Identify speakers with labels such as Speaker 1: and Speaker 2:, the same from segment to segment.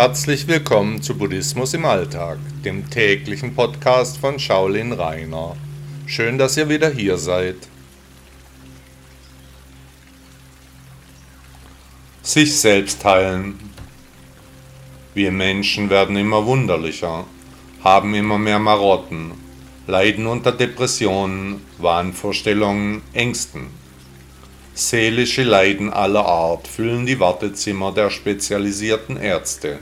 Speaker 1: Herzlich willkommen zu Buddhismus im Alltag, dem täglichen Podcast von Shaolin Rainer. Schön, dass ihr wieder hier seid. Sich selbst heilen. Wir Menschen werden immer wunderlicher, haben immer mehr Marotten, leiden unter Depressionen, Wahnvorstellungen, Ängsten. Seelische Leiden aller Art füllen die Wartezimmer der spezialisierten Ärzte.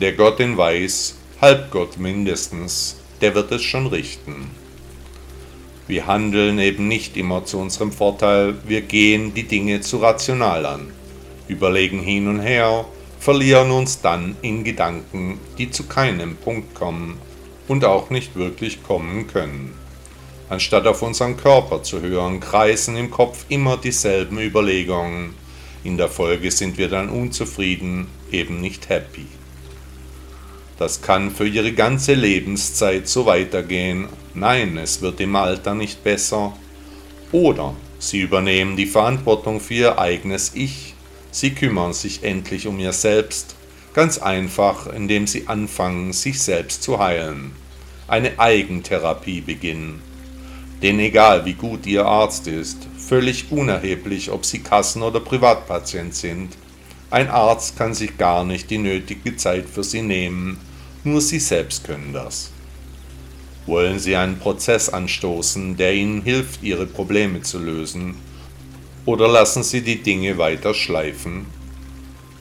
Speaker 1: Der Gott in Weiß, Halbgott mindestens, der wird es schon richten. Wir handeln eben nicht immer zu unserem Vorteil, wir gehen die Dinge zu rational an, überlegen hin und her, verlieren uns dann in Gedanken, die zu keinem Punkt kommen und auch nicht wirklich kommen können. Anstatt auf unseren Körper zu hören, kreisen im Kopf immer dieselben Überlegungen. In der Folge sind wir dann unzufrieden, eben nicht happy. Das kann für ihre ganze Lebenszeit so weitergehen. Nein, es wird im Alter nicht besser. Oder sie übernehmen die Verantwortung für ihr eigenes Ich. Sie kümmern sich endlich um ihr Selbst. Ganz einfach, indem sie anfangen, sich selbst zu heilen. Eine Eigentherapie beginnen. Denn egal wie gut Ihr Arzt ist, völlig unerheblich, ob Sie Kassen- oder Privatpatient sind, ein Arzt kann sich gar nicht die nötige Zeit für Sie nehmen, nur Sie selbst können das. Wollen Sie einen Prozess anstoßen, der Ihnen hilft, Ihre Probleme zu lösen, oder lassen Sie die Dinge weiter schleifen?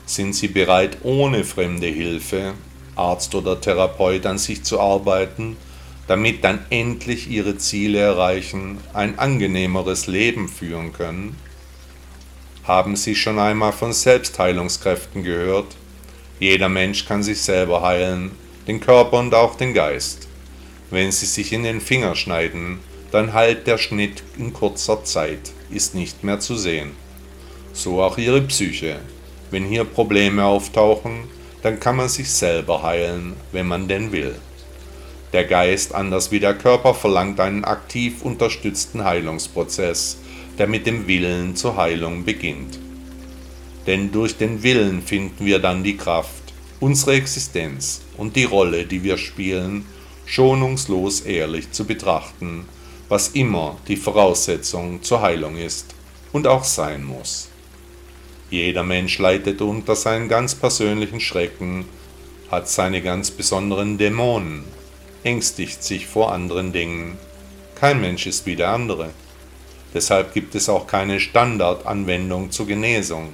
Speaker 1: Sind Sie bereit, ohne fremde Hilfe, Arzt oder Therapeut an sich zu arbeiten damit dann endlich ihre Ziele erreichen, ein angenehmeres Leben führen können? Haben Sie schon einmal von Selbstheilungskräften gehört? Jeder Mensch kann sich selber heilen, den Körper und auch den Geist. Wenn Sie sich in den Finger schneiden, dann heilt der Schnitt in kurzer Zeit, ist nicht mehr zu sehen. So auch Ihre Psyche. Wenn hier Probleme auftauchen, dann kann man sich selber heilen, wenn man denn will. Der Geist, anders wie der Körper, verlangt einen aktiv unterstützten Heilungsprozess, der mit dem Willen zur Heilung beginnt. Denn durch den Willen finden wir dann die Kraft, unsere Existenz und die Rolle, die wir spielen, schonungslos ehrlich zu betrachten, was immer die Voraussetzung zur Heilung ist und auch sein muss. Jeder Mensch leidet unter seinen ganz persönlichen Schrecken, hat seine ganz besonderen Dämonen, ängstigt sich vor anderen Dingen. Kein Mensch ist wie der andere. Deshalb gibt es auch keine Standardanwendung zur Genesung,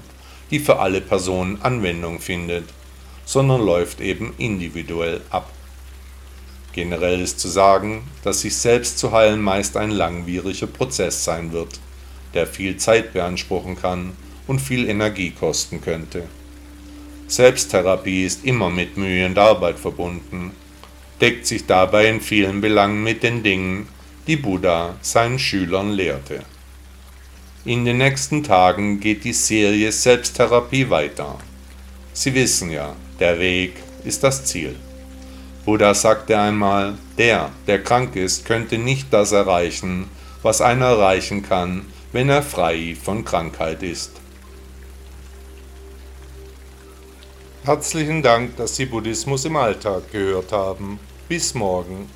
Speaker 1: die für alle Personen Anwendung findet, sondern läuft eben individuell ab. Generell ist zu sagen, dass sich selbst zu heilen meist ein langwieriger Prozess sein wird, der viel Zeit beanspruchen kann und viel Energie kosten könnte. Selbsttherapie ist immer mit Mühe und Arbeit verbunden deckt sich dabei in vielen Belangen mit den Dingen, die Buddha seinen Schülern lehrte. In den nächsten Tagen geht die Serie Selbsttherapie weiter. Sie wissen ja, der Weg ist das Ziel. Buddha sagte einmal, der, der krank ist, könnte nicht das erreichen, was einer erreichen kann, wenn er frei von Krankheit ist. Herzlichen Dank, dass Sie Buddhismus im Alltag gehört haben. Bis morgen.